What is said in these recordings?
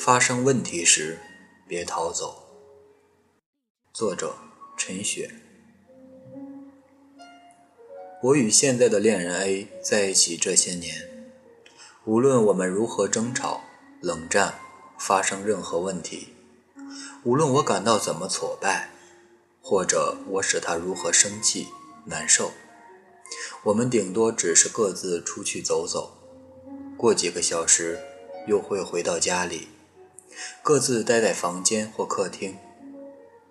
发生问题时，别逃走。作者：陈雪。我与现在的恋人 A 在一起这些年，无论我们如何争吵、冷战，发生任何问题，无论我感到怎么挫败，或者我使他如何生气、难受，我们顶多只是各自出去走走，过几个小时又会回到家里。各自待在房间或客厅，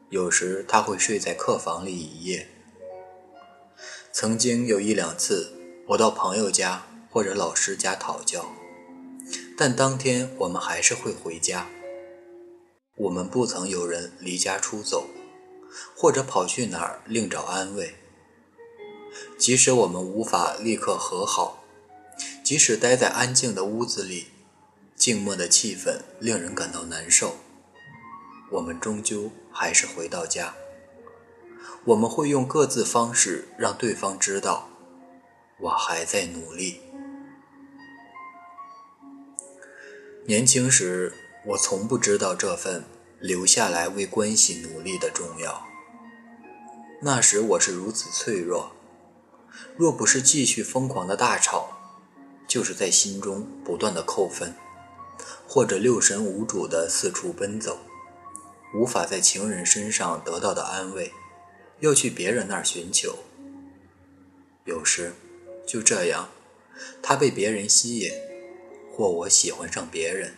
有时他会睡在客房里一夜。曾经有一两次，我到朋友家或者老师家讨教，但当天我们还是会回家。我们不曾有人离家出走，或者跑去哪儿另找安慰。即使我们无法立刻和好，即使待在安静的屋子里。静默的气氛令人感到难受。我们终究还是回到家。我们会用各自方式让对方知道，我还在努力。年轻时，我从不知道这份留下来为关系努力的重要。那时我是如此脆弱，若不是继续疯狂的大吵，就是在心中不断的扣分。或者六神无主的四处奔走，无法在情人身上得到的安慰，要去别人那儿寻求。有时，就这样，他被别人吸引，或我喜欢上别人，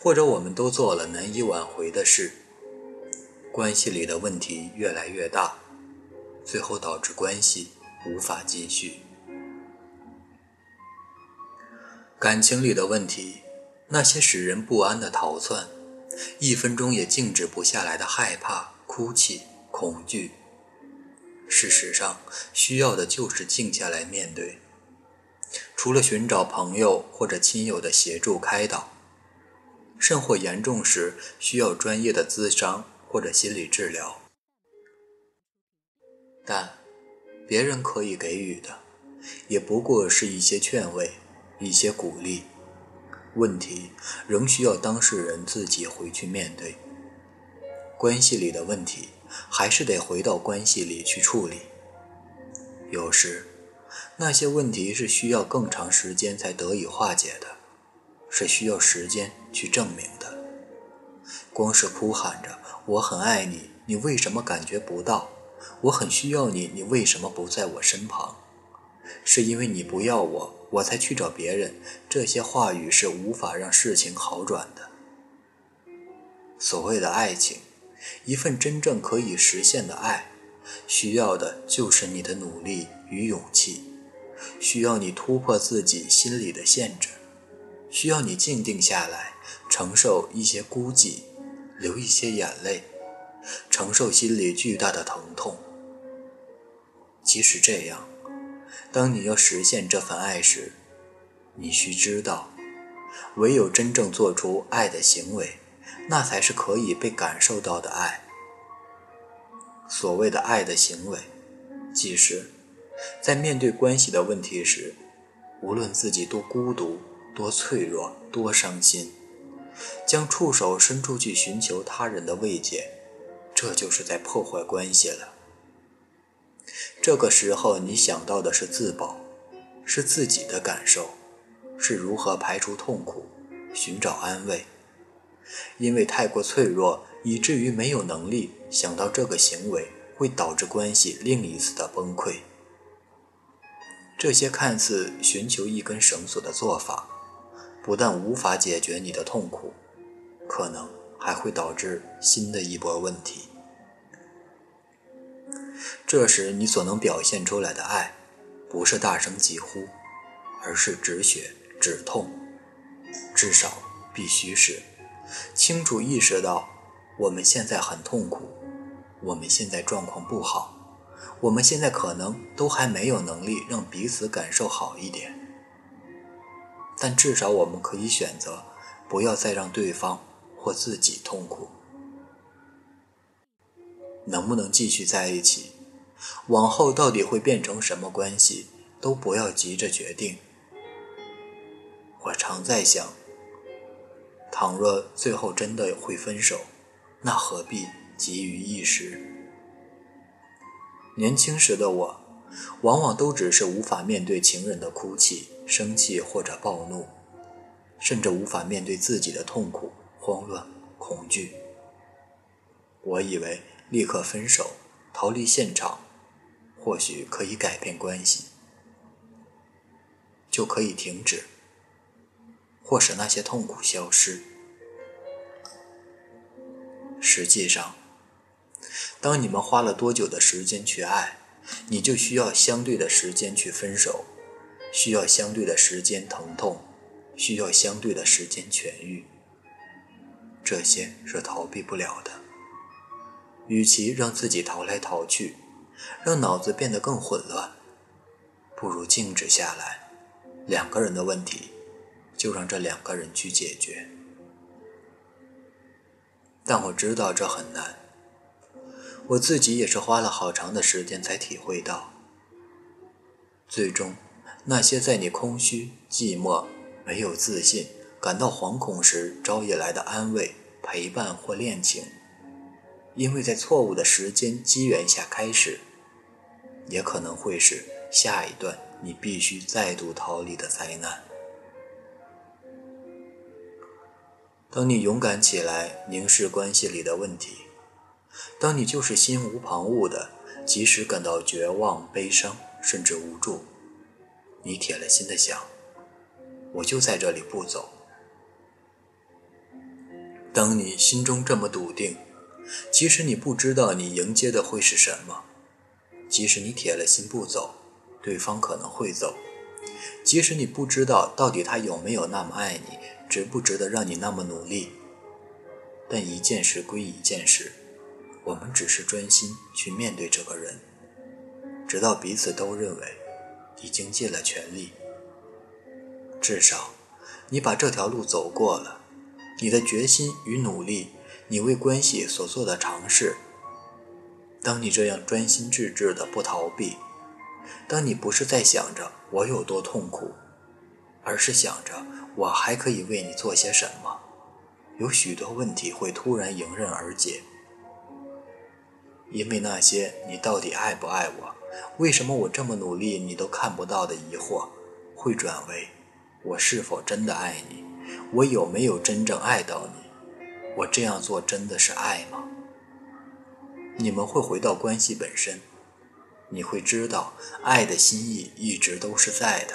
或者我们都做了难以挽回的事，关系里的问题越来越大，最后导致关系无法继续。感情里的问题。那些使人不安的逃窜，一分钟也静止不下来的害怕、哭泣、恐惧。事实上，需要的就是静下来面对。除了寻找朋友或者亲友的协助开导，甚或严重时需要专业的咨商或者心理治疗。但，别人可以给予的，也不过是一些劝慰，一些鼓励。问题仍需要当事人自己回去面对。关系里的问题，还是得回到关系里去处理。有时，那些问题是需要更长时间才得以化解的，是需要时间去证明的。光是哭喊着“我很爱你”，你为什么感觉不到？“我很需要你”，你为什么不在我身旁？是因为你不要我。我才去找别人，这些话语是无法让事情好转的。所谓的爱情，一份真正可以实现的爱，需要的就是你的努力与勇气，需要你突破自己心里的限制，需要你静定下来，承受一些孤寂，流一些眼泪，承受心里巨大的疼痛。即使这样。当你要实现这份爱时，你需知道，唯有真正做出爱的行为，那才是可以被感受到的爱。所谓的爱的行为，即是在面对关系的问题时，无论自己多孤独、多脆弱、多伤心，将触手伸出去寻求他人的慰藉，这就是在破坏关系了。这个时候，你想到的是自保，是自己的感受，是如何排除痛苦，寻找安慰。因为太过脆弱，以至于没有能力想到这个行为会导致关系另一次的崩溃。这些看似寻求一根绳索的做法，不但无法解决你的痛苦，可能还会导致新的一波问题。这时，你所能表现出来的爱，不是大声疾呼，而是止血止痛。至少必须是清楚意识到，我们现在很痛苦，我们现在状况不好，我们现在可能都还没有能力让彼此感受好一点。但至少我们可以选择，不要再让对方或自己痛苦。能不能继续在一起？往后到底会变成什么关系，都不要急着决定。我常在想，倘若最后真的会分手，那何必急于一时？年轻时的我，往往都只是无法面对情人的哭泣、生气或者暴怒，甚至无法面对自己的痛苦、慌乱、恐惧。我以为立刻分手，逃离现场，或许可以改变关系，就可以停止，或使那些痛苦消失。实际上，当你们花了多久的时间去爱，你就需要相对的时间去分手，需要相对的时间疼痛，需要相对的时间痊愈。这些是逃避不了的。与其让自己逃来逃去，让脑子变得更混乱，不如静止下来。两个人的问题，就让这两个人去解决。但我知道这很难，我自己也是花了好长的时间才体会到。最终，那些在你空虚、寂寞、没有自信、感到惶恐时招引来的安慰、陪伴或恋情。因为在错误的时间机缘下开始，也可能会是下一段你必须再度逃离的灾难。当你勇敢起来凝视关系里的问题，当你就是心无旁骛的，即使感到绝望、悲伤，甚至无助，你铁了心的想：我就在这里不走。当你心中这么笃定。即使你不知道你迎接的会是什么，即使你铁了心不走，对方可能会走；即使你不知道到底他有没有那么爱你，值不值得让你那么努力，但一件事归一件事，我们只是专心去面对这个人，直到彼此都认为已经尽了全力。至少，你把这条路走过了，你的决心与努力。你为关系所做的尝试，当你这样专心致志的不逃避，当你不是在想着我有多痛苦，而是想着我还可以为你做些什么，有许多问题会突然迎刃而解。因为那些你到底爱不爱我，为什么我这么努力你都看不到的疑惑，会转为我是否真的爱你，我有没有真正爱到你。我这样做真的是爱吗？你们会回到关系本身，你会知道爱的心意一直都是在的，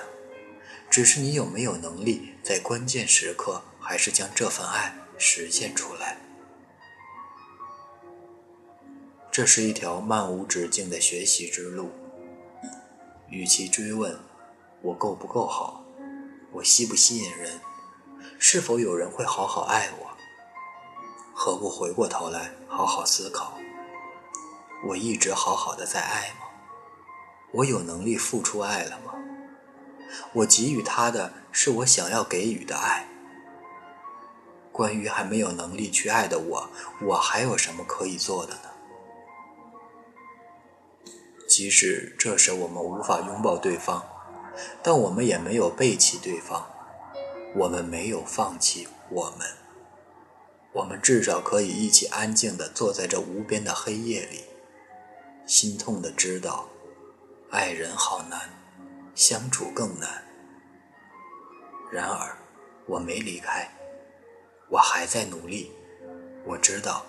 只是你有没有能力在关键时刻还是将这份爱实现出来。这是一条漫无止境的学习之路。与其追问我够不够好，我吸不吸引人，是否有人会好好爱我？何不回过头来好好思考？我一直好好的在爱吗？我有能力付出爱了吗？我给予他的是我想要给予的爱。关于还没有能力去爱的我，我还有什么可以做的呢？即使这时我们无法拥抱对方，但我们也没有背弃对方，我们没有放弃我们。我们至少可以一起安静地坐在这无边的黑夜里，心痛地知道，爱人好难，相处更难。然而，我没离开，我还在努力。我知道，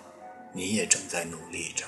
你也正在努力着。